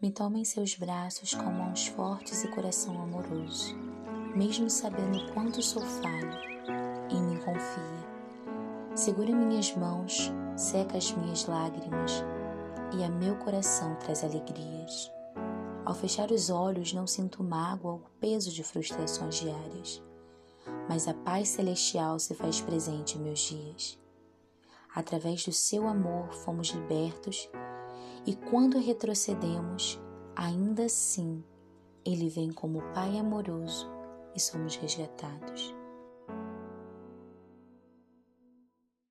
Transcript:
Me toma em seus braços com mãos fortes e coração amoroso. Mesmo sabendo quanto sou falho, em mim confia. Segura minhas mãos, seca as minhas lágrimas e a meu coração traz alegrias. Ao fechar os olhos, não sinto mágoa ou peso de frustrações diárias, mas a paz celestial se faz presente em meus dias. Através do seu amor fomos libertos e quando retrocedemos, ainda assim, Ele vem como Pai amoroso e somos resgatados.